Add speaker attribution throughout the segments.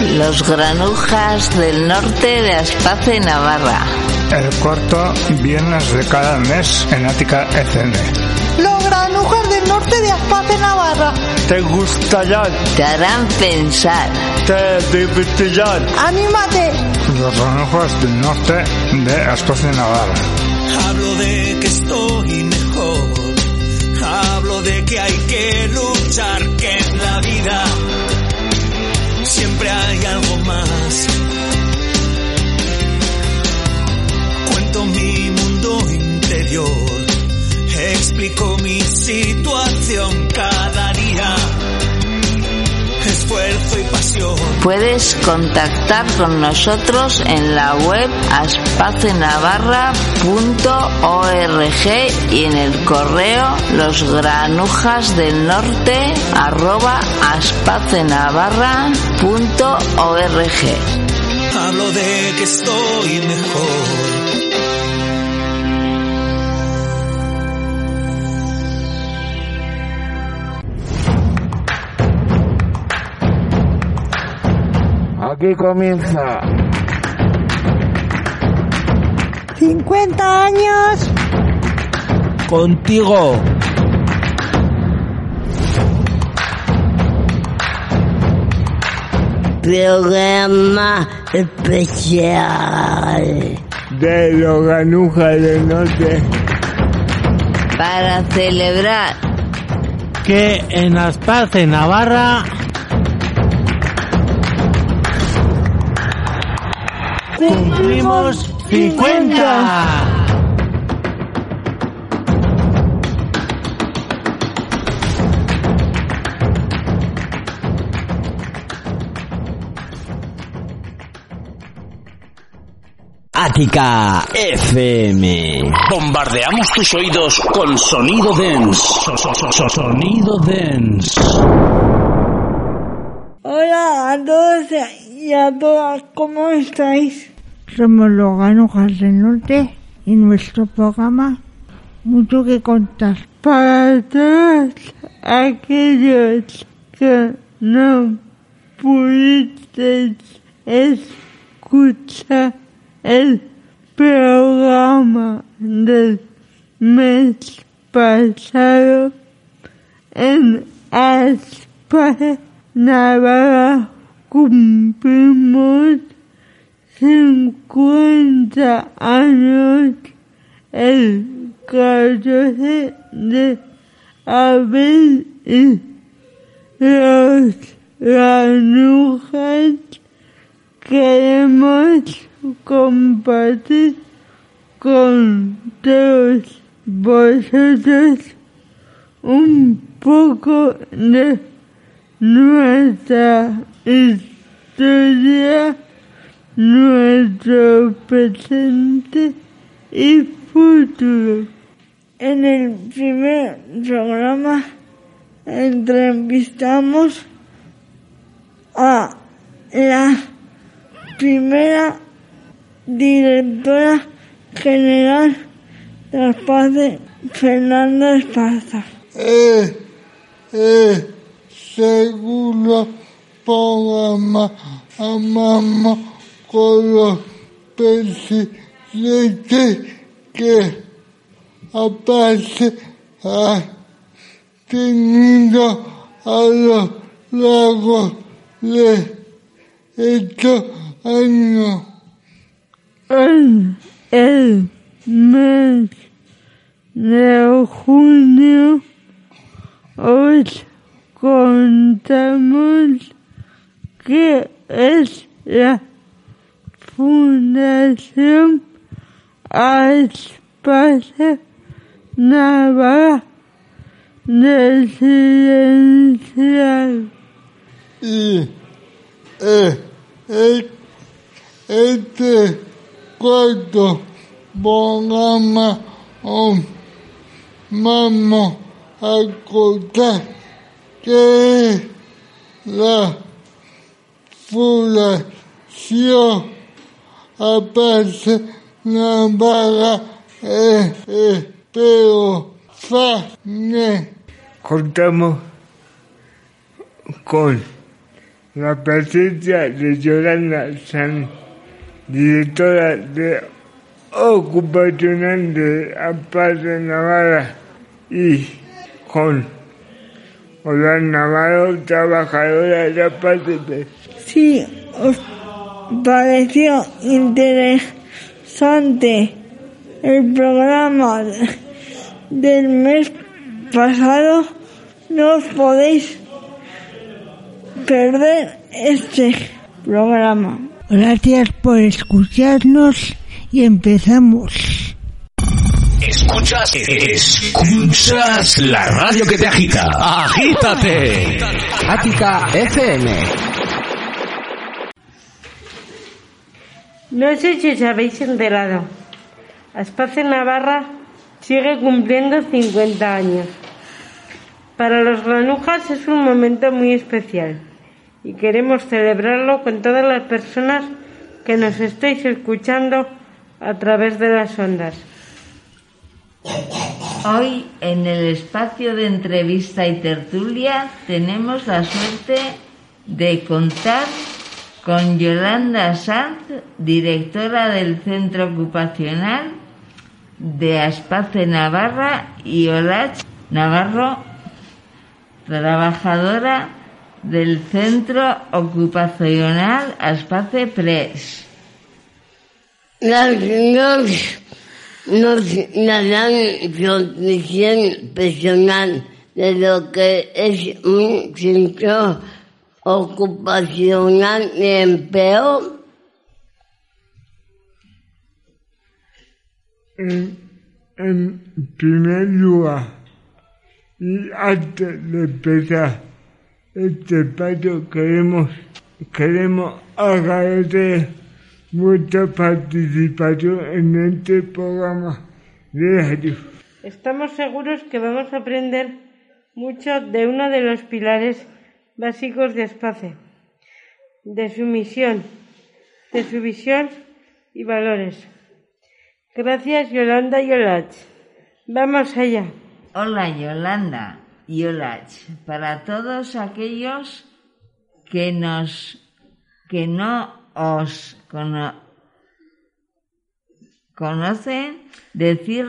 Speaker 1: Los granujas del norte de Aspace, Navarra.
Speaker 2: El cuarto viernes de cada mes en Ática FM.
Speaker 3: Los granujas del norte de Aspace, Navarra.
Speaker 2: ¿Te gustará?
Speaker 1: Te harán pensar.
Speaker 2: ¿Te divertirán?
Speaker 3: ¡Anímate!
Speaker 2: Los granujas del norte de Aspace, Navarra.
Speaker 4: Hablo de que estoy mejor. Hablo de que hay que luchar, que en la vida siempre hay algo más. Cuento mi mundo interior, explico mi situación cada día. Esfuerzo y pasión.
Speaker 1: Puedes contactar con nosotros en la web aspacenavarra.org y en el correo losgranujas del norte arroba aspacenavarra.org.
Speaker 4: Hablo de que estoy mejor.
Speaker 5: Aquí comienza
Speaker 3: 50 años.
Speaker 5: contigo.
Speaker 1: Programa especial
Speaker 5: De los granujas del norte.
Speaker 1: para celebrar
Speaker 6: que en Aspace, Navarra, cumplimos 50.
Speaker 7: Ática FM.
Speaker 8: Bombardeamos tus oídos con sonido dense.
Speaker 6: So- so- so- so- Sonido dance.
Speaker 3: Hola a todos y a todas, ¿cómo estáis? Somos los granujas del norte y nuestro programa mucho que contar. Para todos aquellos que no pudisteis escuchar el programa del mes pasado en España, Navarra cumplimos 50 años el 14 de abril y los granujas queremos compartir con todos vosotros un poco de nuestra historia, nuestro presente y futuro. En el primer programa entrevistamos a la primera directora general de Espacio, Fernanda Esparza.
Speaker 9: Eh, eh, segundo programa amamos con los presidentes que aparte ha tenido a lo largo de estos años.
Speaker 3: En el mes de junio os contamos que es la Fundación Espacio Navarra
Speaker 5: residencial.
Speaker 9: Y eh, eh, este cuarto programa oh, vamos a contar que la fundación aparte Navarra eh, eh, pero Fane.
Speaker 5: Contamos con la presencia de Yolanda San, directora de ocupacional de Aparte Navarra y con Hola Navarro, trabajadora de Aparte
Speaker 3: Sí, os pareció interesante el programa del mes pasado, no os podéis perder este programa.
Speaker 5: Gracias por escucharnos y empezamos.
Speaker 8: Escuchas, escuchas la radio que te agita. Agítate.
Speaker 7: Ática FM.
Speaker 10: No sé si os habéis enterado. Aspace Navarra sigue cumpliendo 50 años. Para los granujas es un momento muy especial y queremos celebrarlo con todas las personas que nos estáis escuchando a través de las ondas.
Speaker 1: Hoy en el espacio de entrevista y tertulia tenemos la suerte de contar con Yolanda Sanz, directora del Centro Ocupacional de Aspace Navarra y Olach Navarro, trabajadora del Centro Ocupacional Aspace Press.
Speaker 11: Las nos, dan su personal de lo que es un centro ocupacional de empleo.
Speaker 5: En, en primer lugar, y antes de empezar este paso, queremos, queremos agradecer vuestra participación en este programa de radio.
Speaker 10: Estamos seguros que vamos a aprender mucho de uno de los pilares básicos de Espace, de su misión, de su visión y valores. Gracias Yolanda y Olach. Vamos allá.
Speaker 1: Hola Yolanda y Olach. Para todos aquellos que nos que no os cono, conocen, decir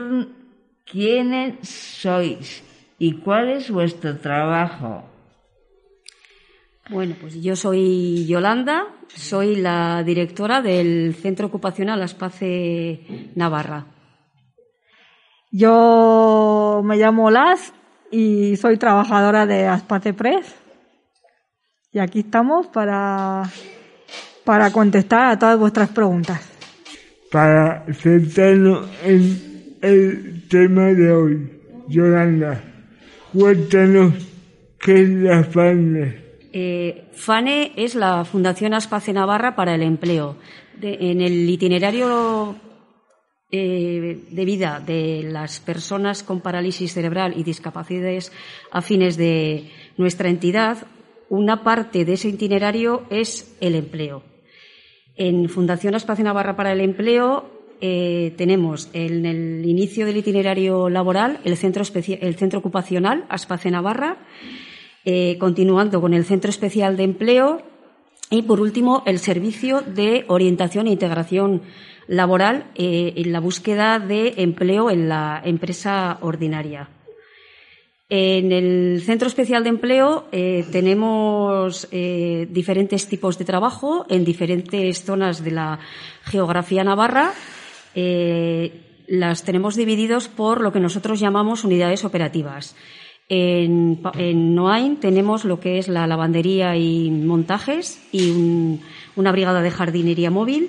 Speaker 1: quiénes sois y cuál es vuestro trabajo.
Speaker 12: Bueno, pues yo soy Yolanda, soy la directora del Centro Ocupacional Aspace Navarra.
Speaker 13: Yo me llamo Las y soy trabajadora de Aspace Press. Y aquí estamos para, para contestar a todas vuestras preguntas.
Speaker 5: Para centrarnos en el tema de hoy, Yolanda, cuéntanos qué es la FANE.
Speaker 12: Eh, FANE es la Fundación Aspace Navarra para el Empleo. En el itinerario eh, de vida de las personas con parálisis cerebral y discapacidades afines de nuestra entidad, una parte de ese itinerario es el empleo. En Fundación Espacio Navarra para el Empleo eh, tenemos en el inicio del itinerario laboral el centro, el centro ocupacional Aspace Navarra, eh, continuando con el Centro Especial de Empleo y, por último, el Servicio de Orientación e Integración Laboral eh, en la búsqueda de empleo en la empresa ordinaria. En el Centro Especial de Empleo eh, tenemos diferentes tipos de trabajo en diferentes zonas de la geografía navarra. Las tenemos divididos por lo que nosotros llamamos unidades operativas. En, en Noain tenemos lo que es la lavandería y montajes y un, una brigada de jardinería móvil.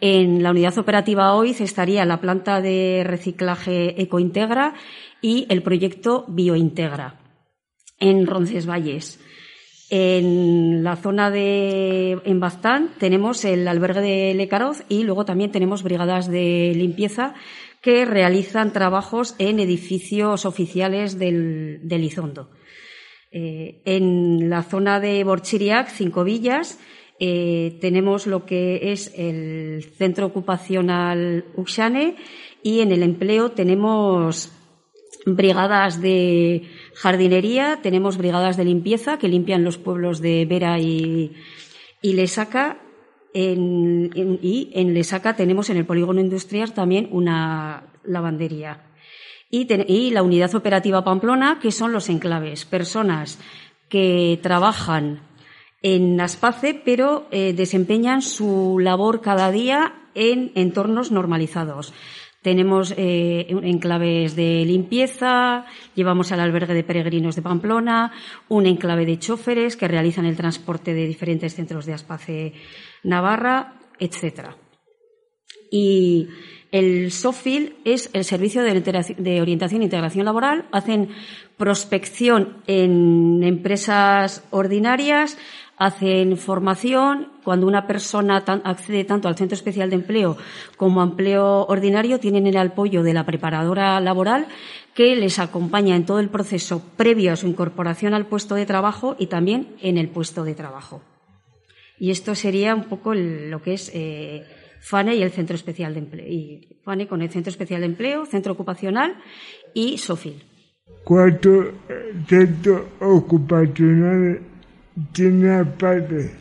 Speaker 12: En la unidad operativa OIZ estaría la planta de reciclaje Ecointegra y el proyecto Biointegra en Roncesvalles. En la zona de en Baztán tenemos el albergue de Lecaroz y luego también tenemos brigadas de limpieza que realizan trabajos en edificios oficiales del, del Izondo. Eh, en la zona de Borchiriac, Cinco Villas, eh, tenemos lo que es el centro ocupacional Uxane y en el empleo tenemos brigadas de jardinería, tenemos brigadas de limpieza que limpian los pueblos de Vera y, y Lesaca. Y en Lesaca tenemos en el polígono industrial también una lavandería. Y la unidad operativa Pamplona, que son los enclaves, personas que trabajan en Aspace, pero eh, desempeñan su labor cada día en entornos normalizados. Tenemos eh, enclaves de limpieza, llevamos al albergue de peregrinos de Pamplona, un enclave de choferes que realizan el transporte de diferentes centros de Aspace Navarra, etcétera. Y el SOFIL es el Servicio de Orientación e Integración Laboral. Hacen prospección en empresas ordinarias, hacen formación. Cuando una persona accede tanto al Centro Especial de Empleo como a empleo ordinario, tienen el apoyo de la preparadora laboral que les acompaña en todo el proceso previo a su incorporación al puesto de trabajo y también en el puesto de trabajo. Y esto sería un poco lo que es eh, FANE y el Centro Especial de Empleo. Y FANE con el Centro Especial de Empleo, Centro Ocupacional y SOFIL.
Speaker 5: ¿Cuántos centros ocupacionales tiene Aspace?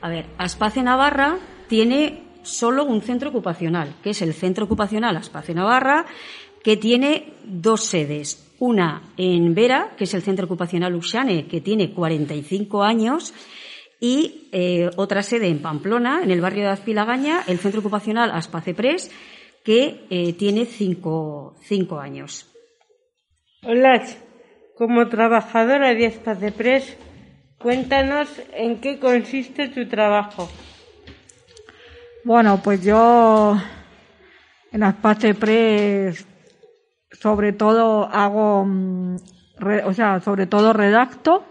Speaker 12: A ver, Aspace Navarra tiene solo un centro ocupacional, que es el Centro Ocupacional Aspace Navarra, que tiene dos sedes. Una en Vera, que es el Centro Ocupacional Uxane, que tiene 45 años, y eh, otra sede en Pamplona, en el barrio de Azpilagaña, el Centro Ocupacional Aspace Pres, que eh, tiene cinco, cinco, años.
Speaker 10: Hola, como trabajadora de Aspace Pres, cuéntanos en qué consiste tu trabajo.
Speaker 13: Bueno, pues yo en Aspace Press sobre todo hago, mm, o sea, sobre todo redacto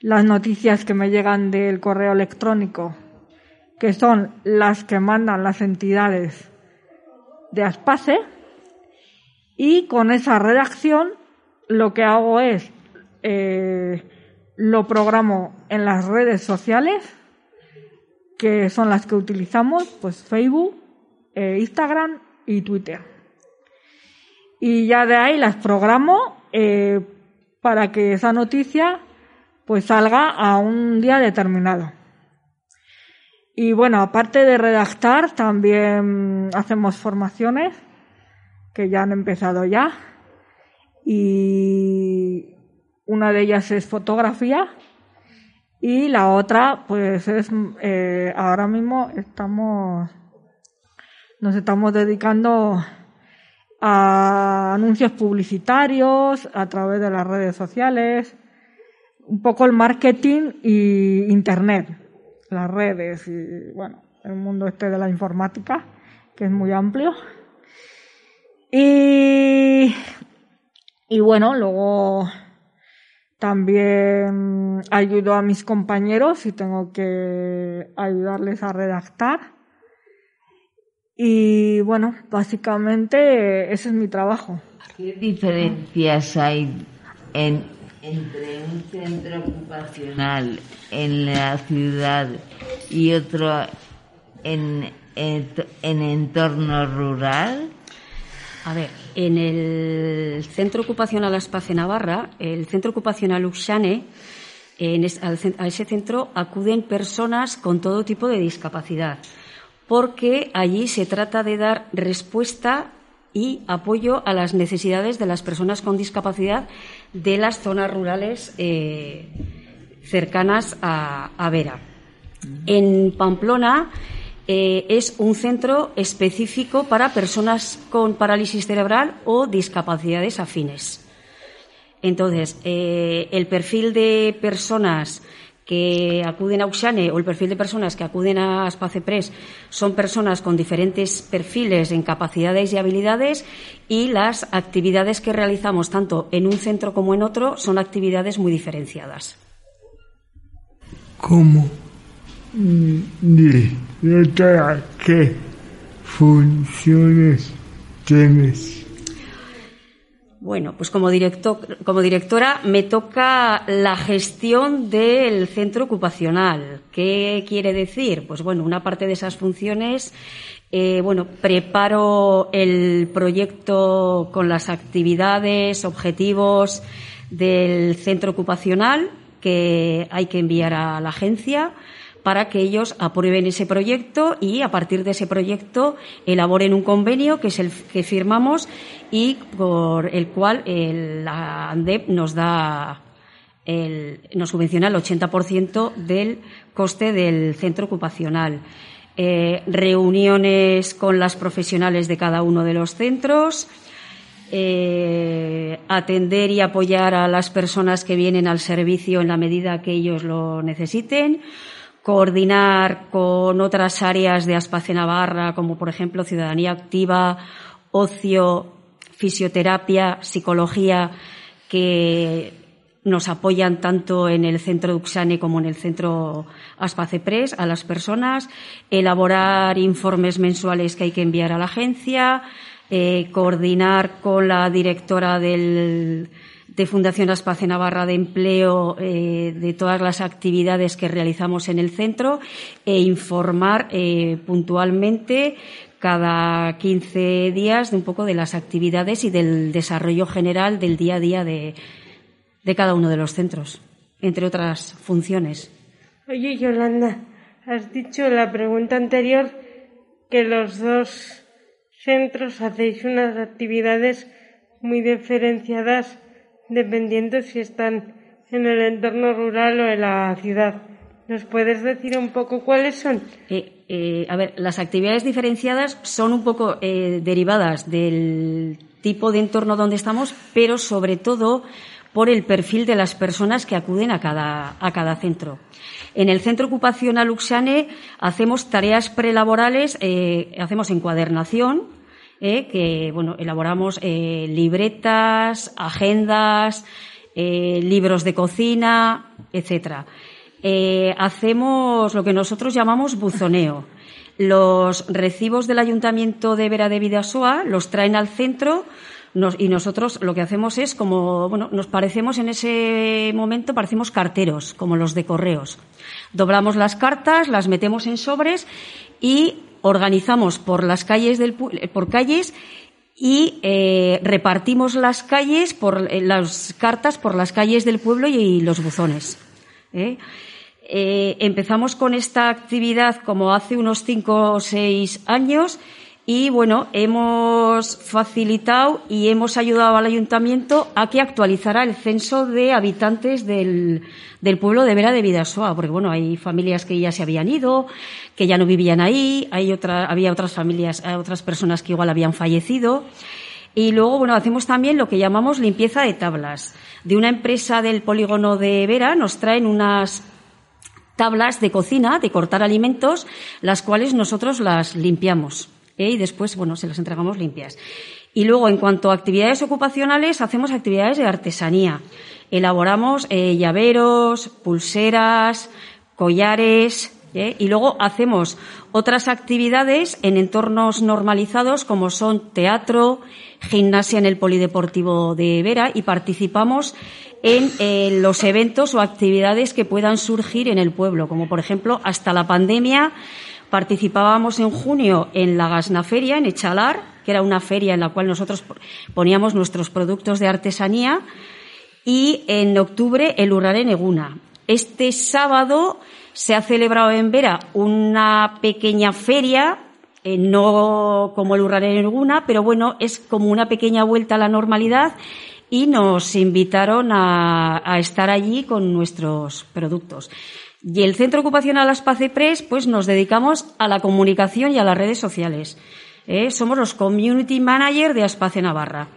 Speaker 13: las noticias que me llegan del correo electrónico, que son las que mandan las entidades de Aspace, y con esa redacción lo que hago es eh, lo programo en las redes sociales, que son las que utilizamos, pues Facebook, eh, Instagram y Twitter. Y ya de ahí las programo eh, para que esa noticia pues salga a un día determinado. Y bueno, aparte de redactar, también hacemos formaciones que ya han empezado ya. Y una de ellas es fotografía y la otra, pues es eh, ahora mismo estamos nos estamos dedicando a anuncios publicitarios a través de las redes sociales, un poco el marketing y internet, las redes y bueno, el mundo este de la informática, que es muy amplio. Y, y bueno, luego también ayudo a mis compañeros si tengo que ayudarles a redactar. Y bueno, básicamente ese es mi trabajo.
Speaker 1: ¿Qué diferencias hay en, entre un centro ocupacional en la ciudad y otro en, en, en entorno rural?
Speaker 12: A ver, en el Centro Ocupacional Aspace Navarra, el Centro Ocupacional Uxane, en a ese centro acuden personas con todo tipo de discapacidad, porque allí se trata de dar respuesta y apoyo a las necesidades de las personas con discapacidad de las zonas rurales eh, cercanas a, a Vera. En Pamplona eh, es un centro específico para personas con parálisis cerebral o discapacidades afines. Entonces, eh, el perfil de personas que acuden a Uxane o el perfil de personas que acuden a Spacepres son personas con diferentes perfiles en capacidades y habilidades y las actividades que realizamos tanto en un centro como en otro son actividades muy diferenciadas.
Speaker 5: ¿Cómo? Doctora, ¿qué funciones tienes?
Speaker 12: Bueno, pues como, como directora me toca la gestión del centro ocupacional. ¿Qué quiere decir? Pues bueno, una parte de esas funciones, eh, bueno, preparo el proyecto con las actividades, objetivos del centro ocupacional que hay que enviar a la agencia para que ellos aprueben ese proyecto y a partir de ese proyecto elaboren un convenio que es el que firmamos y por el cual la ANDEP nos da nos subvenciona el 80% del coste del centro ocupacional. Eh, reuniones con las profesionales de cada uno de los centros, eh, atender y apoyar a las personas que vienen al servicio en la medida que ellos lo necesiten, coordinar con otras áreas de Aspace Navarra, como por ejemplo ciudadanía activa, ocio, fisioterapia, psicología, que nos apoyan tanto en el centro Duxane como en el centro Aspacepres a las personas, elaborar informes mensuales que hay que enviar a la agencia, eh, coordinar con la directora del, de Fundación Espacio Navarra de Empleo eh, de todas las actividades que realizamos en el centro e informar eh, puntualmente cada 15 días de un poco de las actividades y del desarrollo general del día a día de, de cada uno de los centros, entre otras funciones.
Speaker 10: Oye, Yolanda, has dicho en la pregunta anterior que los dos centros hacéis unas actividades muy diferenciadas dependiendo si están en el entorno rural o en la ciudad. ¿Nos puedes decir un poco cuáles son?
Speaker 12: Eh, eh, a ver, las actividades diferenciadas son un poco eh, derivadas del tipo de entorno donde estamos, pero sobre todo por el perfil de las personas que acuden a cada, a cada centro. En el centro ocupacional Uxane hacemos tareas prelaborales, hacemos encuadernación, ¿eh? que bueno, elaboramos eh, libretas, agendas, eh, libros de cocina, etcétera. hacemos lo que nosotros llamamos buzoneo. Los recibos del Ayuntamiento de Vera de Vidasoa los traen al centro y nosotros lo que hacemos es como, bueno, nos parecemos en ese momento, parecemos carteros, como los de correos. Doblamos las cartas, las metemos en sobres y organizamos por las calles del, por calles y eh, repartimos las calles por eh, las cartas por las calles del pueblo y, los buzones. ¿eh? empezamos con esta actividad como hace unos cinco o seis años y bueno, hemos facilitado y hemos ayudado al ayuntamiento a que actualizara el censo de habitantes del, pueblo de Vera de Vidasoa, porque bueno, hay familias que ya se habían ido, que ya no vivían ahí, hay otra, había otras familias, otras personas que igual habían fallecido. Y luego, bueno, hacemos también lo que llamamos limpieza de tablas. De una empresa del polígono de Vera nos traen unas tablas de cocina, de cortar alimentos, las cuales nosotros las limpiamos. ¿Eh? y después, bueno, se las entregamos limpias. Y luego, en cuanto a actividades ocupacionales, hacemos actividades de artesanía. Elaboramos eh, llaveros, pulseras, collares, ¿eh? y luego hacemos otras actividades en entornos normalizados como son teatro, gimnasia en el Polideportivo de Vera y participamos en los eventos o actividades que puedan surgir en el pueblo, como por ejemplo hasta la pandemia Participábamos en junio en la Gasnaferia, en Echalar, que era una feria en la cual nosotros poníamos nuestros productos de artesanía, y en octubre el Urrare Eguna. Este sábado se ha celebrado en Vera una pequeña feria, eh, no como el Urrare Eguna, pero bueno, es como una pequeña vuelta a la normalidad y nos invitaron a estar allí con nuestros productos. Y el Centro Ocupacional Aspace Press, pues nos dedicamos a la comunicación y a las redes sociales. ¿eh? Somos los Community Manager de Aspace Navarra.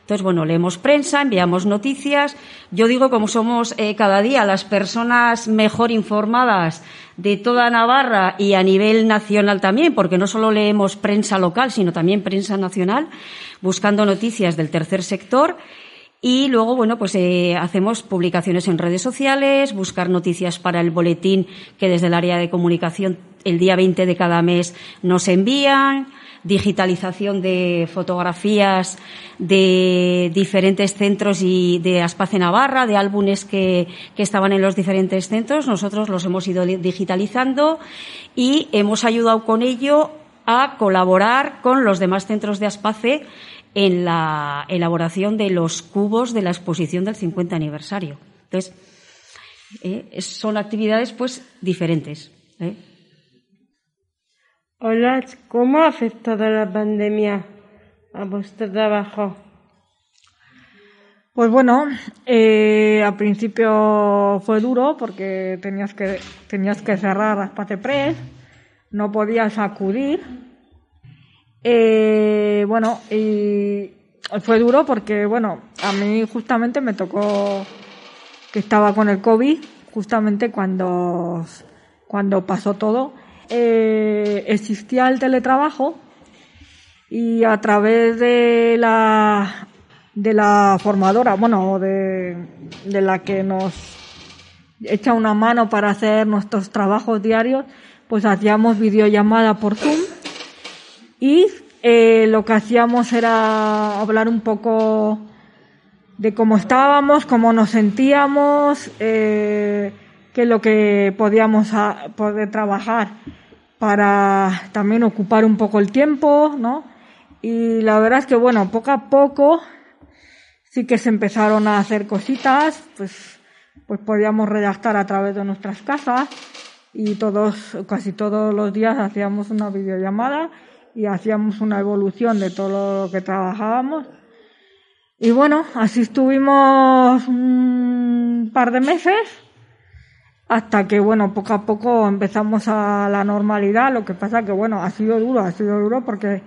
Speaker 12: Entonces, bueno, leemos prensa, enviamos noticias. Yo digo, como somos eh, cada día las personas mejor informadas de toda Navarra y a nivel nacional también, porque no solo leemos prensa local, sino también prensa nacional, buscando noticias del tercer sector. Y luego, bueno, pues eh, hacemos publicaciones en redes sociales, buscar noticias para el boletín que desde el área de comunicación el día 20 de cada mes nos envían, digitalización de fotografías de diferentes centros y de Aspace Navarra, de álbumes que, que estaban en los diferentes centros. Nosotros los hemos ido digitalizando y hemos ayudado con ello a colaborar con los demás centros de Aspace en la elaboración de los cubos de la exposición del 50 aniversario. Entonces, eh, son actividades pues diferentes. ¿eh?
Speaker 10: Hola, ¿cómo ha afectado la pandemia a vuestro trabajo?
Speaker 13: Pues bueno, eh, al principio fue duro porque tenías que, tenías que cerrar las Press, no podías acudir. Eh, bueno, y fue duro porque, bueno, a mí justamente me tocó que estaba con el COVID, justamente cuando, cuando pasó todo. Eh, existía el teletrabajo y a través de la de la formadora, bueno, de, de la que nos echa una mano para hacer nuestros trabajos diarios, pues hacíamos videollamada por Zoom y eh, lo que hacíamos era hablar un poco de cómo estábamos, cómo nos sentíamos, eh, qué es lo que podíamos poder trabajar para también ocupar un poco el tiempo, ¿no? Y la verdad es que, bueno, poco a poco sí que se empezaron a hacer cositas, pues, pues podíamos redactar a través de nuestras casas y todos, casi todos los días hacíamos una videollamada y hacíamos una evolución de todo lo que trabajábamos. Y bueno, así estuvimos un par de meses hasta que, bueno, poco a poco empezamos a la normalidad. Lo que pasa que, bueno, ha sido duro, ha sido duro porque,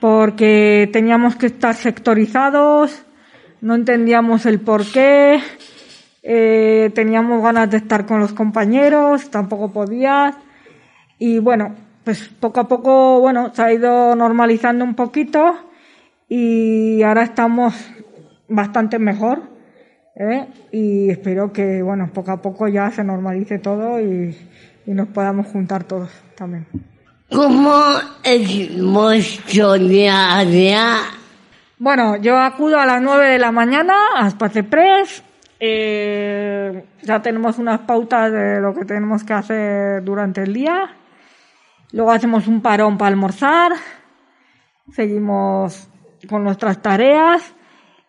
Speaker 13: porque teníamos que estar sectorizados, no entendíamos el por qué, eh, teníamos ganas de estar con los compañeros, tampoco podías. Y bueno, pues poco a poco, bueno, se ha ido normalizando un poquito y ahora estamos bastante mejor ¿eh? y espero que bueno poco a poco ya se normalice todo y, y nos podamos juntar todos también.
Speaker 11: ¿Cómo es vuestro día a día?
Speaker 13: Bueno, yo acudo a las 9 de la mañana a Space Press. Eh, ya tenemos unas pautas de lo que tenemos que hacer durante el día. Luego hacemos un parón para almorzar. Seguimos con nuestras tareas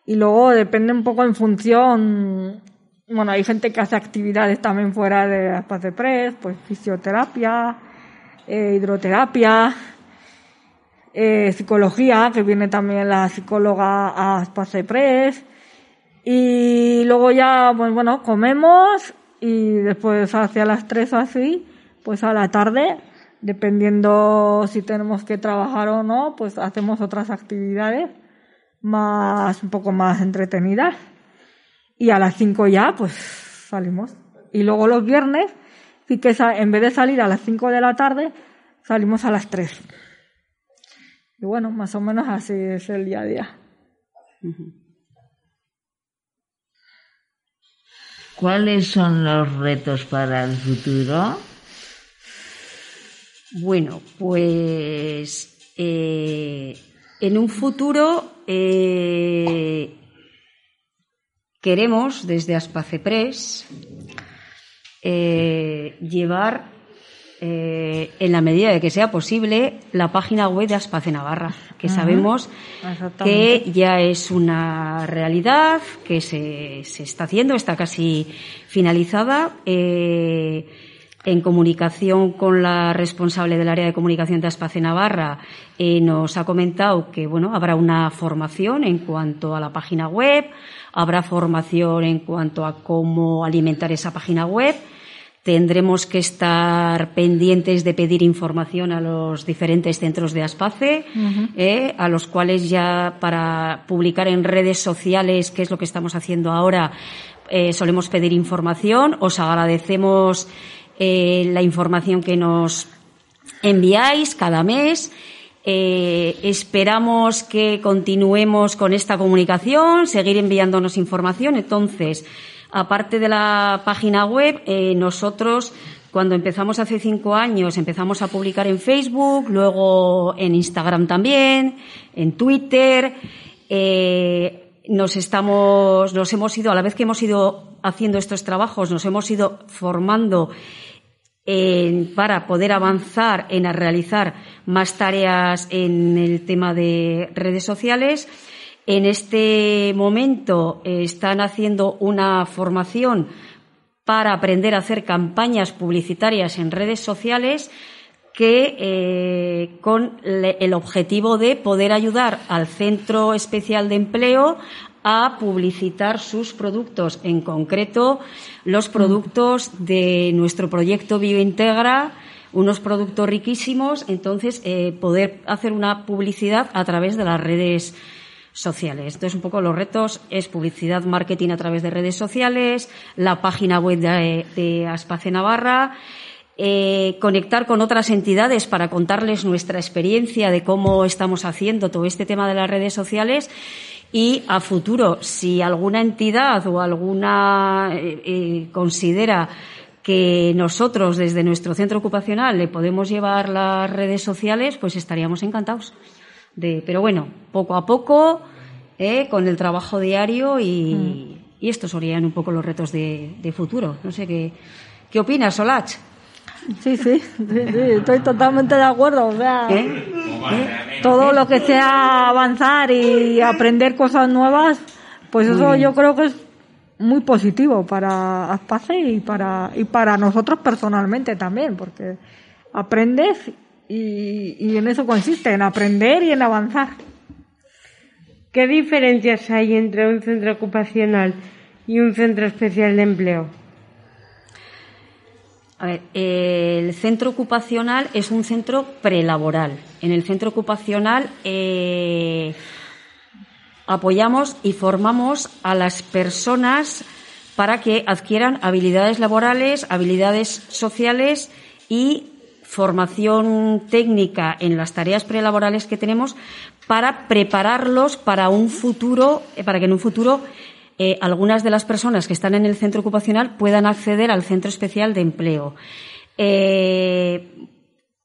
Speaker 13: y luego depende un poco en función, bueno, hay gente que hace actividades también fuera de Espacio Press, pues fisioterapia, eh, hidroterapia, eh, psicología, que viene también la psicóloga a Espacio Press. Y luego ya, pues bueno, comemos y después hacia las tres o así, pues a la tarde, dependiendo si tenemos que trabajar o no, pues hacemos otras actividades más, un poco más entretenidas. Y a las 5 ya, pues salimos. Y luego los viernes, sí que en vez de salir a las 5 de la tarde, salimos a las 3. Y bueno, más o menos así es el día a día.
Speaker 1: ¿Cuáles son los retos para el futuro?
Speaker 12: Bueno, pues eh, en un futuro eh, queremos desde Aspacepress eh, llevar eh, en la medida de que sea posible la página web de Aspace Navarra, que sabemos que ya es una realidad, que se, se, está haciendo, está casi finalizada. Eh, en comunicación con la responsable del área de comunicación de Aspace Navarra, eh, nos ha comentado que bueno, habrá una formación en cuanto a la página web, habrá formación en cuanto a cómo alimentar esa página web. Tendremos que estar pendientes de pedir información a los diferentes centros de ASPACE, eh, a los cuales ya para publicar en redes sociales, que es lo que estamos haciendo ahora, eh, solemos pedir información. Os agradecemos eh, la información que nos enviáis cada mes. esperamos que continuemos con esta comunicación, seguir enviándonos información. Entonces, Aparte de la página web, eh, nosotros cuando empezamos hace cinco años empezamos a publicar en Facebook, luego en Instagram también, en Twitter. Eh, nos estamos, nos hemos ido, a la vez que hemos ido haciendo estos trabajos, nos hemos ido formando para poder avanzar en realizar más tareas en el tema de redes sociales. En este momento eh, están haciendo una formación para aprender a hacer campañas publicitarias en redes sociales que eh, con el objetivo de poder ayudar al Centro Especial de Empleo a publicitar sus productos, en concreto los productos de nuestro proyecto Biointegra, unos productos riquísimos, entonces eh, poder hacer una publicidad a través de las redes sociales. Entonces, un poco los retos es publicidad, marketing a través de redes sociales, la página web de, Aspace Navarra, eh, conectar con otras entidades para contarles nuestra experiencia de cómo estamos haciendo todo este tema de las redes sociales y a futuro, si alguna entidad o alguna eh, eh, considera que nosotros desde nuestro centro ocupacional le podemos llevar las redes sociales, pues estaríamos encantados pero bueno, poco a poco, ¿eh? con el trabajo diario y, mm. y, estos serían un poco los retos de, futuro. No sé qué, qué opinas, Solach.
Speaker 13: Sí, sí, estoy totalmente de acuerdo. O sea, ¿Eh? ¿Eh? todo lo que sea avanzar y aprender cosas nuevas, pues eso yo creo que es muy positivo para Aspace y para, y para nosotros personalmente también, porque aprendes y, en eso consiste, en aprender y en avanzar.
Speaker 10: ¿Qué diferencias hay entre un centro ocupacional y un centro especial de empleo?
Speaker 12: A ver, el centro ocupacional es un centro prelaboral. En el centro ocupacional eh, apoyamos y formamos a las personas para que adquieran habilidades laborales, habilidades sociales y formación técnica en las tareas prelaborales que tenemos para prepararlos para un futuro, eh, para que en un futuro eh, algunas de las personas que están en el centro ocupacional puedan acceder al centro especial de empleo. Eh,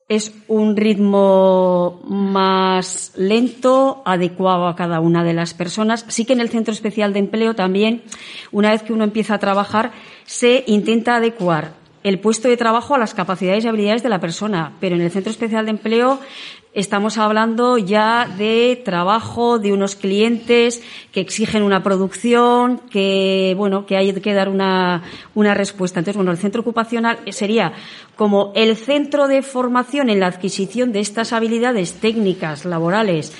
Speaker 12: es un ritmo más lento, adecuado a cada una de las personas. Sí que en el centro especial de empleo también, una vez que uno empieza a trabajar, se intenta adecuar el puesto de trabajo a las capacidades y habilidades de la persona, pero en el Centro Especial de Empleo estamos hablando ya de trabajo de unos clientes que exigen una producción, que bueno, que hay que dar una, una respuesta. Entonces, bueno, el centro ocupacional sería como el centro de formación en la adquisición de estas habilidades técnicas, laborales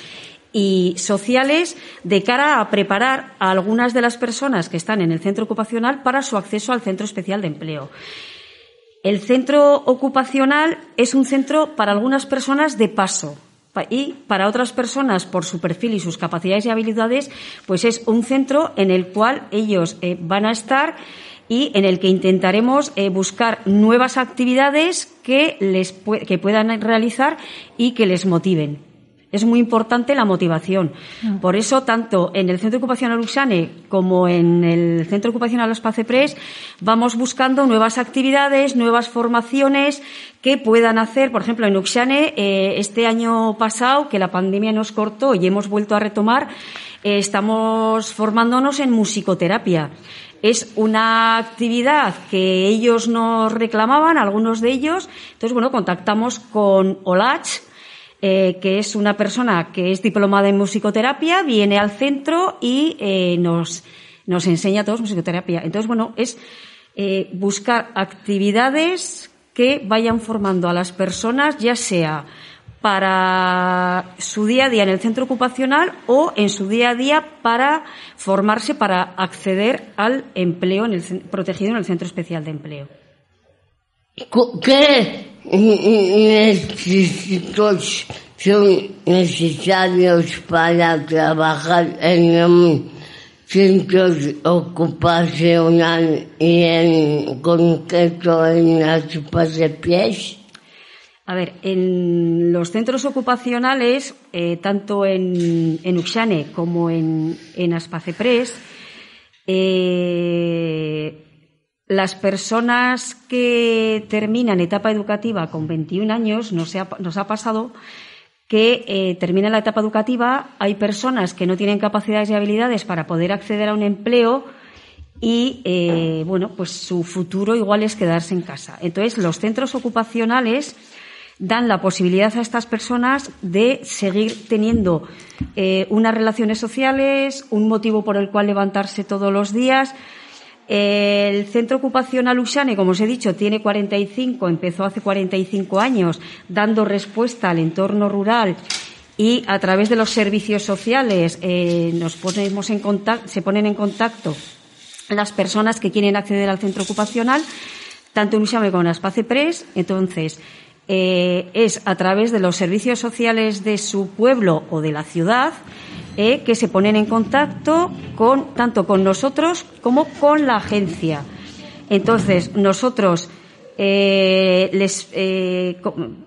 Speaker 12: y sociales de cara a preparar a algunas de las personas que están en el centro ocupacional para su acceso al centro especial de empleo. El centro ocupacional es un centro para algunas personas de paso y para otras personas, por su perfil y sus capacidades y habilidades, pues es un centro en el cual ellos eh, van a estar y en el que intentaremos eh, buscar nuevas actividades que, les que puedan realizar y que les motiven. Es muy importante la motivación. Mm. Por eso, tanto en el Centro Ocupacional Uxane como en el Centro Ocupacional Espace Pres, vamos buscando nuevas actividades, nuevas formaciones que puedan hacer. Por ejemplo, en Uxane, eh, este año pasado, que la pandemia nos cortó y hemos vuelto a retomar, eh, estamos formándonos en musicoterapia. Es una actividad que ellos nos reclamaban, algunos de ellos. Entonces, bueno, contactamos con OLACH, eh, que es una persona que es diplomada en musicoterapia, viene al centro y eh, nos, nos enseña a todos musicoterapia. Entonces, bueno, es eh, buscar actividades que vayan formando a las personas, ya sea para su día a día en el centro ocupacional o en su día a día para formarse para acceder al empleo en el, protegido en el centro especial de empleo.
Speaker 11: ¿Qué requisitos son necesarios para trabajar en un centro ocupacional y en concreto en las pies?
Speaker 12: A ver, en los centros ocupacionales, eh, tanto en, en Uxane como en, en Aspacepres, eh, las personas que terminan etapa educativa con 21 años, nos ha, nos ha pasado que eh, termina la etapa educativa, hay personas que no tienen capacidades y habilidades para poder acceder a un empleo y, eh, bueno, pues su futuro igual es quedarse en casa. Entonces, los centros ocupacionales dan la posibilidad a estas personas de seguir teniendo eh, unas relaciones sociales, un motivo por el cual levantarse todos los días. El centro ocupacional Uxane, como os he dicho, tiene 45, empezó hace 45 años, dando respuesta al entorno rural y a través de los servicios sociales eh, nos ponemos en contacto, se ponen en contacto las personas que quieren acceder al centro ocupacional, tanto en Uxame como en Aspace Press. Entonces, eh, es a través de los servicios sociales de su pueblo o de la ciudad eh, que se ponen en contacto con, tanto con nosotros como con la agencia. Entonces, nosotros eh, les,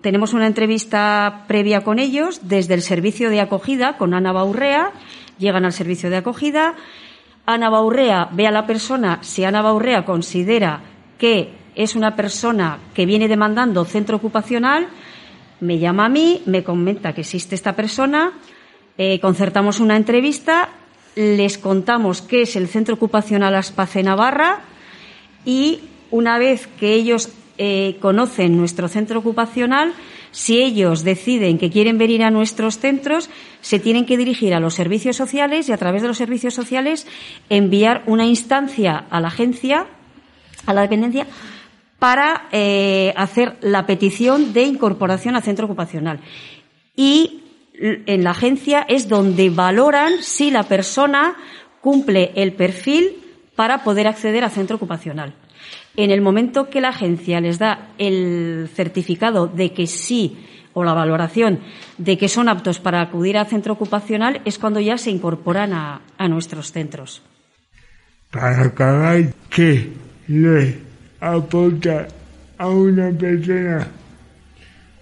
Speaker 12: tenemos una entrevista previa con ellos desde el servicio de acogida con Ana Baurrea. Llegan al servicio de acogida. Ana Baurrea ve a la persona si Ana Baurrea considera que es una persona que viene demandando centro ocupacional, me llama a mí, me comenta que existe esta persona, eh, concertamos una entrevista, les contamos qué es el centro ocupacional Aspace Navarra y una vez que ellos eh, conocen nuestro centro ocupacional, si ellos deciden que quieren venir a nuestros centros, se tienen que dirigir a los servicios sociales y a través de los servicios sociales enviar una instancia a la agencia, a la dependencia, para eh, hacer la petición de incorporación al centro ocupacional. Y en la agencia es donde valoran si la persona cumple el perfil para poder acceder al centro ocupacional. En el momento que la agencia les da el certificado de que sí o la valoración de que son aptos para acudir al centro ocupacional es cuando ya se incorporan a, a nuestros centros.
Speaker 5: Para acabar, ¿qué le aporta a una persona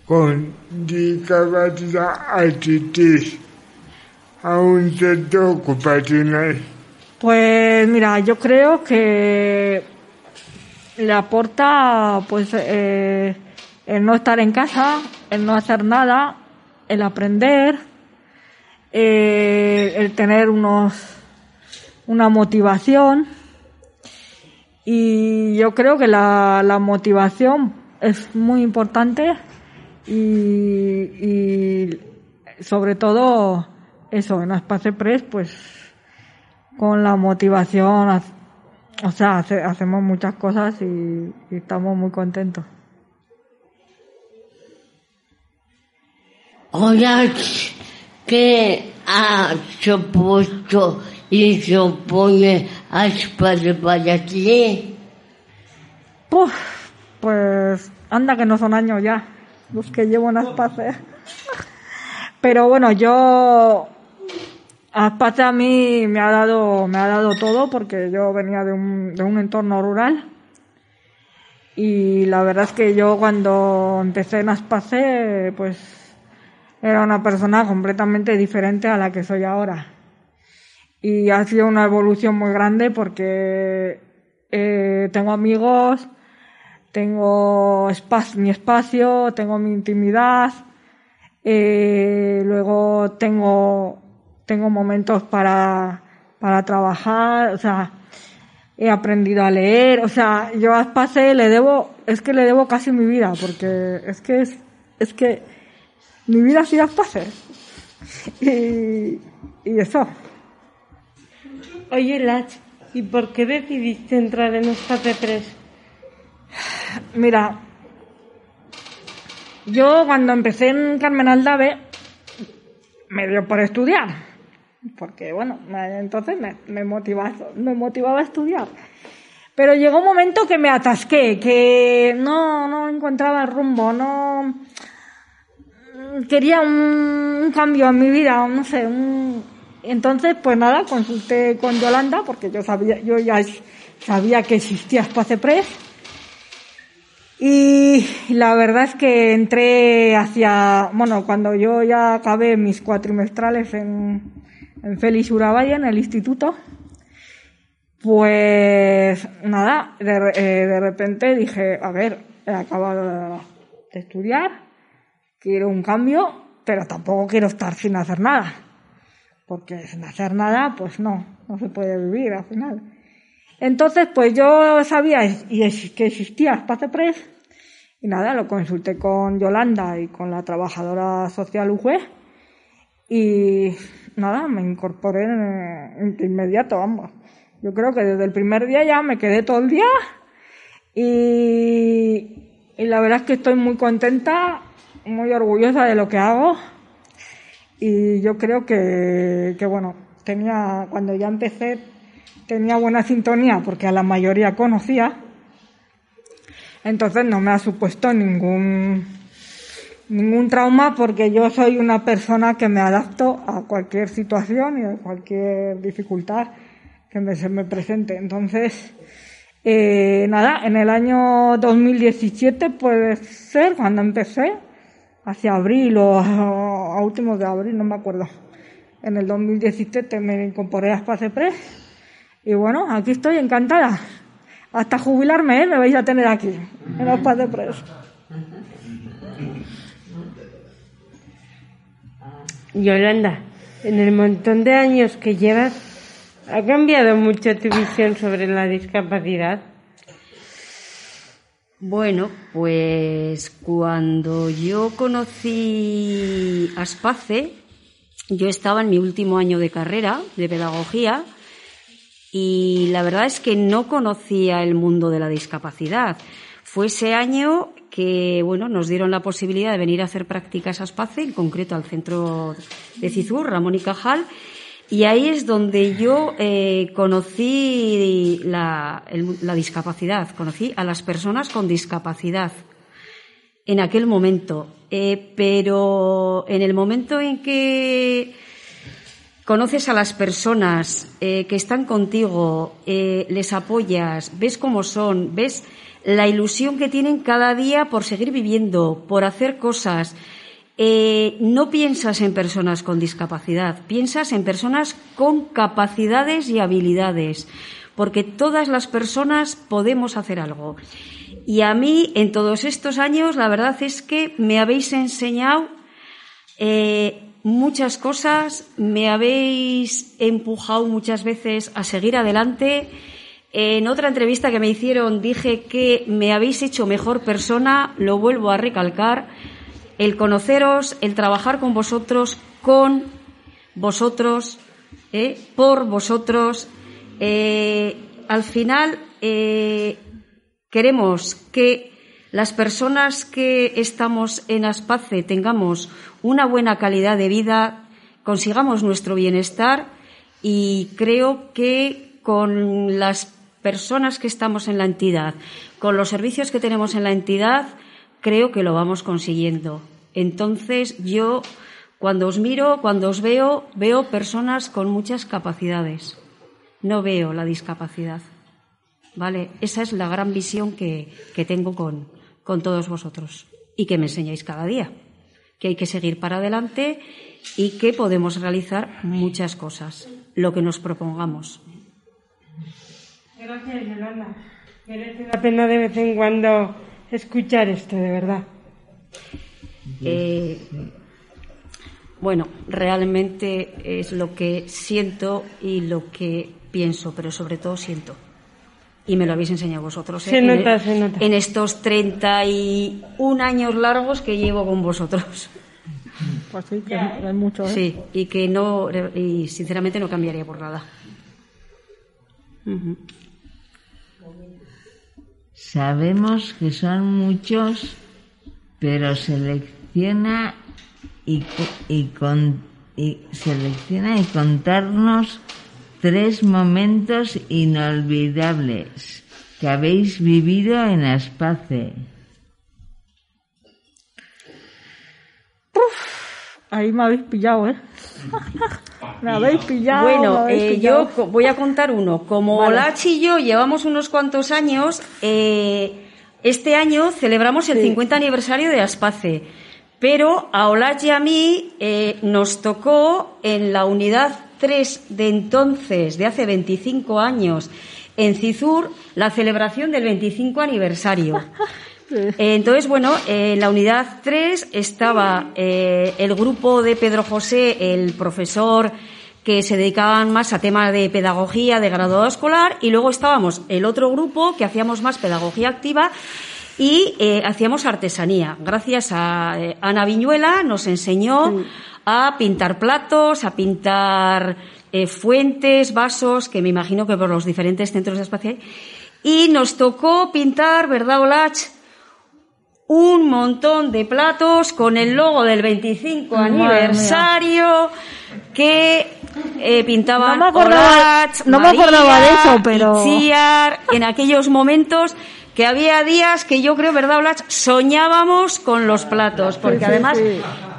Speaker 5: con discapacidad asistir a un centro ocupacional?
Speaker 13: Pues mira, yo creo que le aporta pues eh, el no estar en casa, el no hacer nada, el aprender, eh, el tener unos una motivación. Y yo creo que la, la motivación es muy importante y, y sobre todo eso, en Espace Press, pues con la motivación, o sea, hace, hacemos muchas cosas y, y estamos muy contentos.
Speaker 11: Hola, ¿qué ha supuesto y supone Aspace para ti?
Speaker 13: Uf, pues anda que no son años ya los que llevo en Aspace. Pero bueno, yo Aspace a mí me ha dado me ha dado todo porque yo venía de un, de un entorno rural y la verdad es que yo cuando empecé en Aspace pues era una persona completamente diferente a la que soy ahora y ha sido una evolución muy grande porque eh, tengo amigos, tengo espacio, mi espacio, tengo mi intimidad, eh, luego tengo, tengo momentos para, para trabajar, o sea, he aprendido a leer, o sea, yo a le debo, es que le debo casi mi vida, porque es que es, es que mi vida ha sido Space. Y, y eso.
Speaker 10: Oye, Lach, ¿y por qué decidiste entrar en Espace 3?
Speaker 13: Mira, yo cuando empecé en Carmen Aldave me dio por estudiar, porque bueno, entonces me, motivaba, me motivaba a estudiar. Pero llegó un momento que me atasqué, que no, no encontraba rumbo, no quería un, cambio en mi vida, no sé, un, entonces, pues nada, consulté con Yolanda, porque yo sabía, yo ya sabía que existía Espacio Press. Y la verdad es que entré hacia, bueno, cuando yo ya acabé mis cuatrimestrales en, en Félix Urabaya, en el instituto, pues nada, de, eh, de repente dije, a ver, he acabado de estudiar, quiero un cambio, pero tampoco quiero estar sin hacer nada porque sin hacer nada, pues no, no se puede vivir al final. Entonces, pues yo sabía que existía Espacio Press y nada, lo consulté con Yolanda y con la trabajadora social UG y nada, me incorporé de inmediato, vamos. Yo creo que desde el primer día ya me quedé todo el día y, y la verdad es que estoy muy contenta, muy orgullosa de lo que hago y yo creo que, que, bueno, tenía, cuando ya empecé, tenía buena sintonía porque a la mayoría conocía. Entonces no me ha supuesto ningún, ningún trauma porque yo soy una persona que me adapto a cualquier situación y a cualquier dificultad que me, se me presente. Entonces, eh, nada, en el año 2017 puede ser cuando empecé, hacia abril o a, últimos de abril, no me acuerdo. En el 2017 me incorporé a Space Press y bueno, aquí estoy encantada. Hasta jubilarme, ¿eh? me vais a tener aquí, en Press.
Speaker 10: Yolanda, en el montón de años que llevas, ¿ha cambiado mucho tu visión sobre la discapacidad?
Speaker 12: Bueno, pues cuando yo conocí a Aspace, yo estaba en mi último año de carrera de pedagogía y la verdad es que no conocía el mundo de la discapacidad. Fue ese año que bueno, nos dieron la posibilidad de venir a hacer prácticas a Aspace, en concreto al centro de Cizur, Ramón y Cajal, y ahí es donde yo eh, conocí la, discapacidad, conocí a las personas con discapacidad en aquel momento. Eh, pero en el momento en que conoces a las personas eh, que están contigo, les apoyas, ves cómo son, ves la ilusión que tienen cada día por seguir viviendo, por hacer cosas, eh, no piensas en personas con discapacidad, piensas en personas con capacidades y habilidades, porque todas las personas podemos hacer algo. Y a mí, en todos estos años, la verdad es que me habéis enseñado eh, muchas cosas, me habéis empujado muchas veces a seguir adelante. En otra entrevista que me hicieron dije que me habéis hecho mejor persona, lo vuelvo a recalcar el conoceros, el trabajar con vosotros, con vosotros, ¿eh? por vosotros. Eh, al final eh, queremos que las personas que estamos en Aspace tengamos una buena calidad de vida, consigamos nuestro bienestar y creo que con las personas que estamos en la entidad, con los servicios que tenemos en la entidad, creo que lo vamos consiguiendo. Entonces yo, cuando os miro, cuando os veo, veo personas con muchas capacidades. No veo la discapacidad. ¿Vale? Esa es la gran visión que, que tengo con, con todos vosotros y que me enseñáis cada día. Que hay que seguir para adelante y que podemos realizar muchas cosas, lo que nos propongamos.
Speaker 10: Gracias, Yolanda. Merece la pena de vez en cuando escuchar esto, de verdad.
Speaker 12: Eh, bueno, realmente es lo que siento y lo que pienso, pero sobre todo siento. Y me lo habéis enseñado vosotros.
Speaker 10: ¿eh? nota, se nota.
Speaker 12: En estos 31 años largos que llevo con vosotros.
Speaker 13: Pues sí, que es mucho. ¿eh?
Speaker 12: Sí, y que no, y sinceramente no cambiaría por nada.
Speaker 1: Sabemos que son muchos, pero selecciona y, selecciona y contarnos tres momentos inolvidables que habéis vivido en Aspace.
Speaker 13: Ahí me habéis pillado, ¿eh? me habéis pillado.
Speaker 12: Bueno,
Speaker 13: habéis
Speaker 12: eh,
Speaker 13: pillado.
Speaker 12: yo voy a contar uno. Como
Speaker 13: Vale.
Speaker 12: Olachi y yo llevamos unos cuantos años, eh, este año celebramos el 50 aniversario de Aspace. Pero a Olachi y a mí eh, nos tocó en la unidad 3 de entonces, de hace 25 años, en Cizur, la celebración del 25 aniversario. Entonces, bueno, en la unidad 3 estaba eh, el grupo de Pedro José, el profesor que se dedicaban más a temas de pedagogía de graduado escolar, y luego estábamos el otro grupo que hacíamos más pedagogía activa y eh, hacíamos artesanía. Gracias a eh, Ana Viñuela nos enseñó a pintar platos, a pintar eh, fuentes, vasos, que me imagino que por los diferentes centros hay. Y nos tocó pintar, ¿verdad, Olach? un montón de platos con el logo del 25
Speaker 13: Madre mía.
Speaker 12: aniversario que eh, pintaban
Speaker 13: No me acordaba-
Speaker 12: Olach,
Speaker 13: no me acordaba
Speaker 12: María,
Speaker 13: de eso, pero-
Speaker 12: Itziar, en aquellos momentos que había días que yo creo, ¿verdad, Olach? Soñábamos con los platos, porque además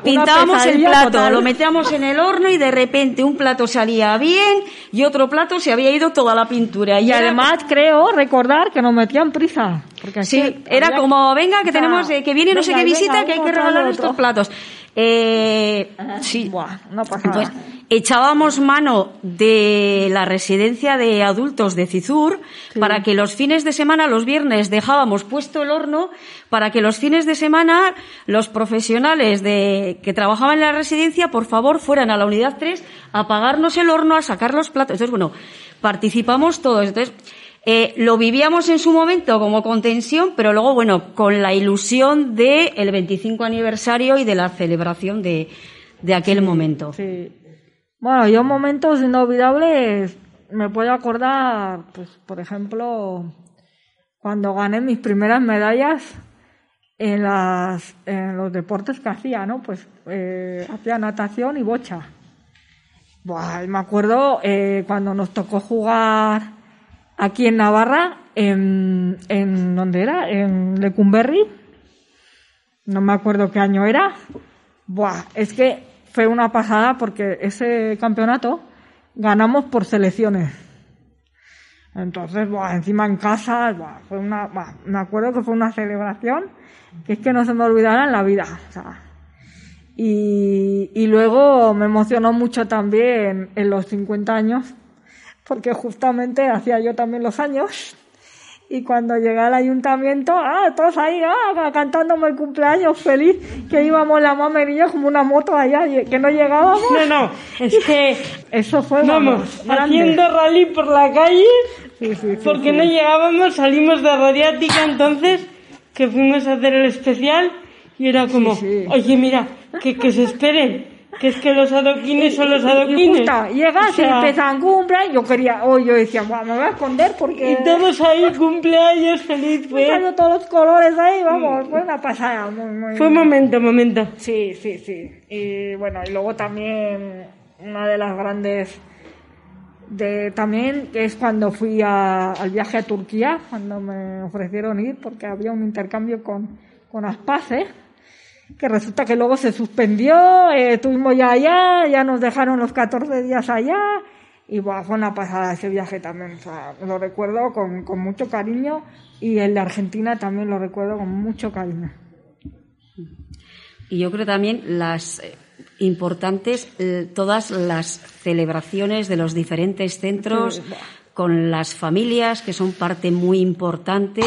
Speaker 12: pintábamos el plato, lo metíamos en el horno y de repente un plato salía bien y otro plato se había ido toda la pintura.
Speaker 13: Y además creo recordar que nos metían prisa. Porque
Speaker 12: Sí, era
Speaker 13: había-
Speaker 12: como, venga, que tenemos, eh, que viene no sé
Speaker 13: venga,
Speaker 12: qué visita,
Speaker 13: venga,
Speaker 12: que hay que regalar estos platos. Eh, sí.
Speaker 13: Una pasada.
Speaker 12: Entonces, echábamos mano de la residencia de adultos de Cizur para que los fines de semana, los viernes, dejábamos puesto el horno para que los fines de semana los profesionales de, que trabajaban en la residencia, por favor, fueran a la unidad 3 a pagarnos el horno, a sacar los platos. Entonces, bueno, participamos todos. Entonces, eh, lo vivíamos en su momento como con tensión, pero luego, bueno, con la ilusión del el 25 aniversario y de la celebración de, de aquel momento.
Speaker 13: Sí. Bueno, yo momentos inolvidables me puedo acordar, pues, por ejemplo, cuando gané mis primeras medallas en las en los deportes que hacía, ¿no? Pues eh, hacía natación y bocha. Buah, me acuerdo eh, cuando nos tocó jugar aquí en Navarra, en, en ¿dónde era? En Lecumberri. No me acuerdo qué año era. Buah, es que fue una pasada porque ese campeonato ganamos por selecciones. Entonces, buah, encima en casa, buah, fue una, buah, me acuerdo que fue una celebración que es que no se me olvidará en la vida. o sea. y, y luego me emocionó mucho también en los 50 años, porque justamente hacía yo también los años. Y cuando llegué al ayuntamiento, ah, todos ahí, ah, cantándome el cumpleaños feliz, que íbamos la mamá y yo como una moto allá, que no llegábamos.
Speaker 10: No, no, es que
Speaker 13: Eso fue,
Speaker 10: vamos,
Speaker 13: grande.
Speaker 10: haciendo rally por la calle,
Speaker 13: Sí, sí, sí,
Speaker 10: porque no llegábamos, salimos de Radiática entonces, que fuimos a hacer el especial, y era como, oye, mira, que, que se esperen, que es que los adoquines son los
Speaker 13: Y
Speaker 10: adoquines.
Speaker 13: justo, llegas
Speaker 10: O sea,
Speaker 13: y empiezan cumple, yo quería, oh, yo decía, "Buah, me voy a esconder porque...
Speaker 10: Y todos ahí, cumpleaños, feliz
Speaker 13: salió todos los colores ahí, vamos, fue una pasada, muy, muy...
Speaker 10: Fue momento, momento.
Speaker 13: Sí, sí, sí. Y bueno, y luego también una de las grandes de también que es cuando fui a- al viaje a Turquía, cuando me ofrecieron ir porque había un intercambio con, con Aspace, que resulta que luego se suspendió, eh, estuvimos ya allá, ya nos dejaron los 14 días allá y buah, fue una pasada ese viaje también, o sea, lo recuerdo con, con mucho cariño y el de Argentina también lo recuerdo con mucho cariño.
Speaker 12: Y yo creo también las eh, importantes, eh, todas las celebraciones de los diferentes centros
Speaker 13: Sí.
Speaker 12: Con las familias, que son parte muy importante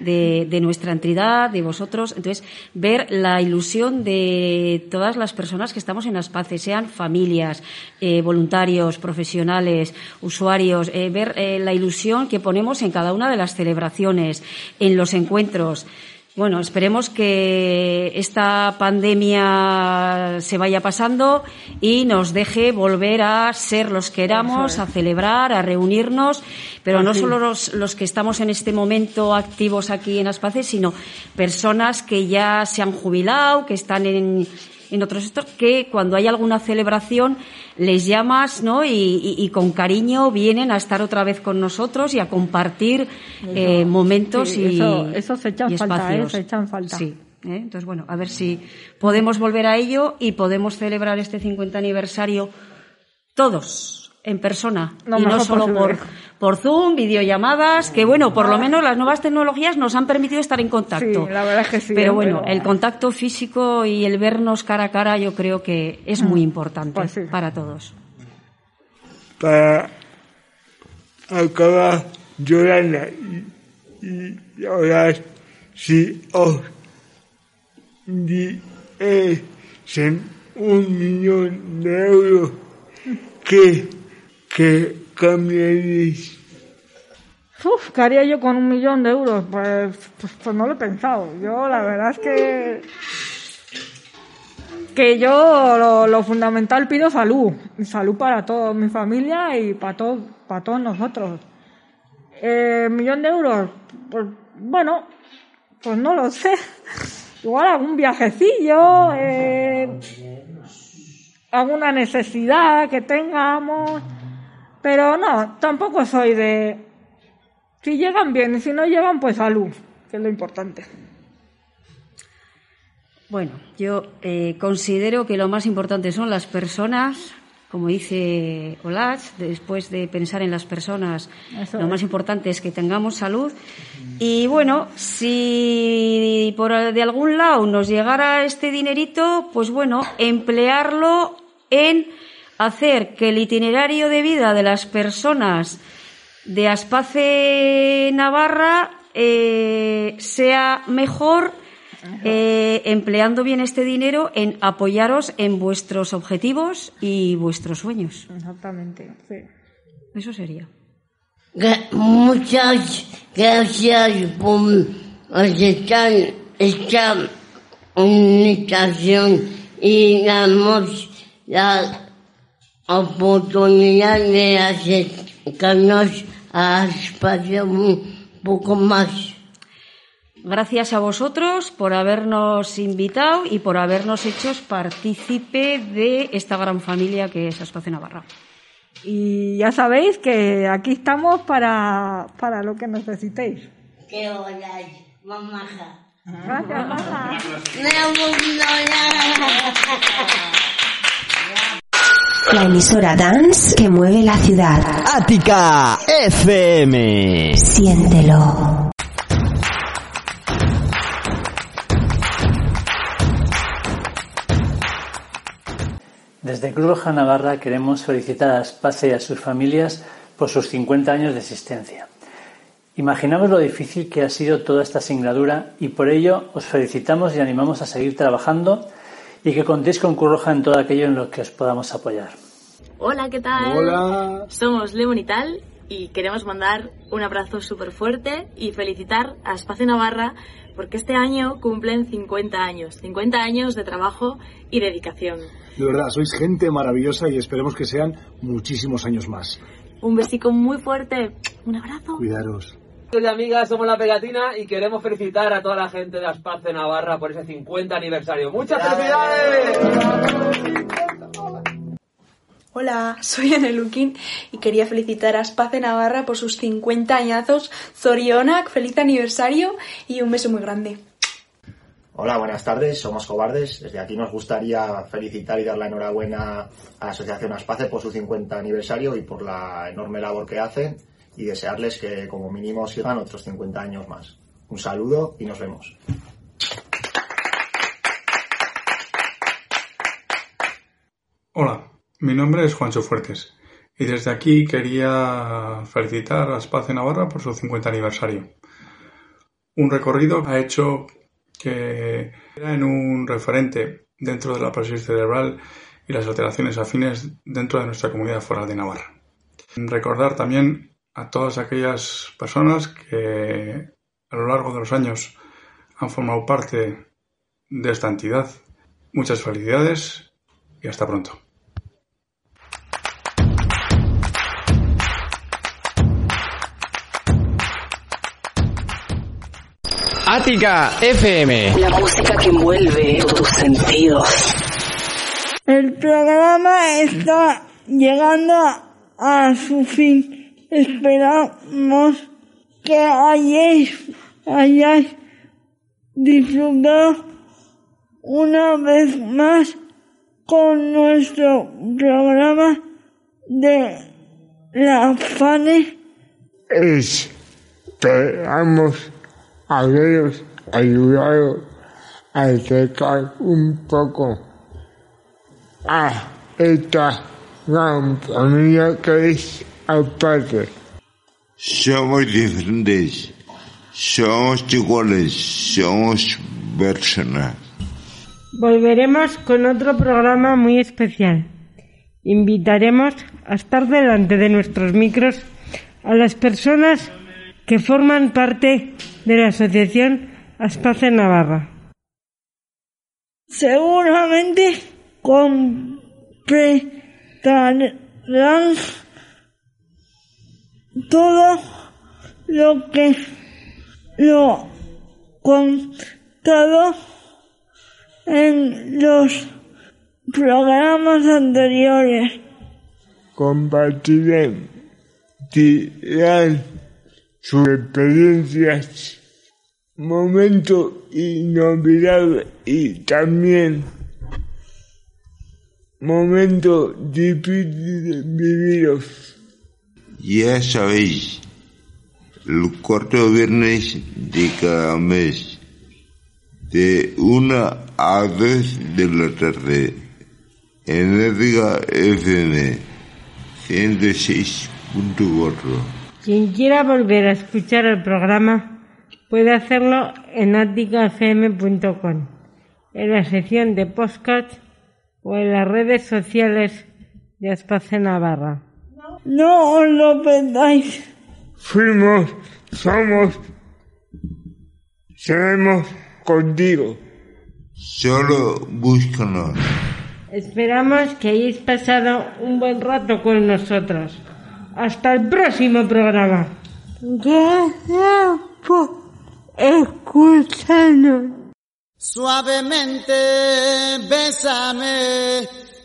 Speaker 12: de, de nuestra entidad, de vosotros. Entonces, ver la ilusión de todas las personas que estamos en Aspace, sean familias, eh, voluntarios, profesionales, usuarios, eh, ver eh, la ilusión que ponemos en cada una de las celebraciones, en los encuentros. Bueno, esperemos que esta pandemia se vaya pasando y nos deje volver a ser los que éramos, a celebrar, a reunirnos, pero no solo los, los que estamos en este momento activos aquí en Aspace, sino personas que ya se han jubilado, que están en, en otros estos, que cuando hay alguna celebración les llamas, ¿no? Y, con cariño vienen a estar otra vez con nosotros y a compartir eh, momentos y,
Speaker 13: eso, se echan falta, ¿eh? se echan falta.
Speaker 12: Sí. ¿eh? Entonces, bueno, a ver si podemos volver a ello y podemos celebrar este 50 aniversario todos en persona y no solo por, por Zoom, videollamadas, que bueno, por lo menos las nuevas tecnologías nos han permitido estar en contacto.
Speaker 13: Sí, la verdad es que sí.
Speaker 12: Pero bueno, el contacto físico y el vernos cara a cara yo creo que es muy mm. importante pues para todos.
Speaker 5: Para acabar, Yolanda, y, y ahora si os diesen un millón de euros, que ¿Qué cambiaréis?
Speaker 13: Uf, ¿qué haría yo con un millón de euros? Pues, pues, pues, no lo he pensado. Yo la verdad es que que yo lo, fundamental pido salud, salud para toda mi familia y para todos, para todos nosotros. Eh, millón de euros, pues bueno, pues no lo sé. Igual algún viajecillo, eh, alguna necesidad que tengamos. Pero no, tampoco soy de... Si llegan bien y si no llegan, pues salud, que es lo importante.
Speaker 12: Bueno, yo eh, considero que lo más importante son las personas, como dice Olach, después de pensar en las personas, lo más importante es que tengamos salud. Y bueno, si por de algún lado nos llegara este dinerito, pues bueno, emplearlo en hacer que el itinerario de vida de las personas de Aspace Navarra eh, sea mejor eh, empleando bien este dinero en apoyaros en vuestros objetivos y vuestros sueños.
Speaker 13: Exactamente, sí.
Speaker 12: Eso sería.
Speaker 11: Muchas gracias por aceptar esta invitación y damos la oportunidad de acercarnos a espacio un poco más.
Speaker 12: Gracias a vosotros por habernos invitado y por habernos hecho partícipe de esta gran familia que es Espacio Navarra.
Speaker 13: Y ya sabéis que aquí estamos para, para lo que necesitéis.
Speaker 11: ¡Qué hola, mamá!
Speaker 13: Gracias, mamá.
Speaker 14: La emisora Dance que mueve la ciudad.
Speaker 15: Ática FM.
Speaker 14: Siéntelo.
Speaker 16: Desde Cruz Roja Navarra queremos felicitar a Space y a sus familias por sus 50 años de existencia. Imaginamos lo difícil que ha sido toda esta singladura y por ello os felicitamos y animamos a seguir trabajando y que contéis con Curroja en todo aquello en lo que os podamos apoyar.
Speaker 17: Hola, ¿qué tal?
Speaker 5: Hola.
Speaker 17: Somos Lemon y tal y queremos mandar un abrazo súper fuerte y felicitar a Espacio Navarra porque este año cumplen 50 años, 50 años de trabajo y dedicación.
Speaker 18: De verdad, sois gente maravillosa y esperemos que sean muchísimos años más.
Speaker 17: Un besico muy fuerte, un abrazo.
Speaker 18: Cuidaros
Speaker 19: y amigas, somos La Pegatina y queremos felicitar a toda la gente de Aspace Navarra por ese 50 aniversario. ¡Muchas felicidades!
Speaker 20: Hola, soy Anne Lukin y quería felicitar a Aspace Navarra por sus 50 añazos. Zorionak, feliz aniversario y un beso muy grande.
Speaker 21: Hola, buenas tardes, somos Cobardes. Desde aquí nos gustaría felicitar y dar la enhorabuena a la Asociación Aspace por su 50 aniversario y por la enorme labor que hacen y desearles que como mínimo sigan otros 50 años más. Un saludo y nos vemos.
Speaker 2: Hola, mi nombre es Juancho Fuertes y desde aquí quería felicitar a Espacio Navarra por su 50 aniversario. Un recorrido ha hecho que era en un referente dentro de la parálisis cerebral y las alteraciones afines dentro de nuestra comunidad foral de Navarra. Recordar también a todas aquellas personas que a lo largo de los años han formado parte de esta entidad. Muchas felicidades y hasta pronto.
Speaker 15: Ática FM.
Speaker 14: La música que envuelve tus sentidos.
Speaker 3: El programa está llegando a su fin. Esperamos que hayáis, hayáis disfrutado una vez más con nuestro programa de la FANE.
Speaker 5: Esperamos haberos ayudado a acercar un poco a esta gran familia que es
Speaker 22: Somos diferentes, somos iguales, somos personas.
Speaker 10: Volveremos con otro programa muy especial. Invitaremos a estar delante de nuestros micros a las personas que forman parte de la Asociación Aspace Navarra.
Speaker 3: Seguramente completarán todo lo que lo contado en los programas anteriores.
Speaker 5: Compartirán sus experiencias, momentos inolvidables y también momentos difíciles vividos.
Speaker 22: Ya sabéis, el cuarto viernes de cada mes, de una a dos de la tarde, en Edgar FM 106.4.
Speaker 10: Quien quiera volver a escuchar el programa puede hacerlo en aticafm.com, en la sección de podcast o en las redes sociales de Aspace Navarra.
Speaker 3: No os lo perdáis.
Speaker 5: Fuimos, somos, seremos contigo.
Speaker 22: Solo búscanos.
Speaker 10: Esperamos que hayáis pasado un buen rato con nosotros. Hasta el próximo programa.
Speaker 3: Gracias por escucharnos.
Speaker 23: Suavemente, bésame,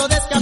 Speaker 23: paso descalzo.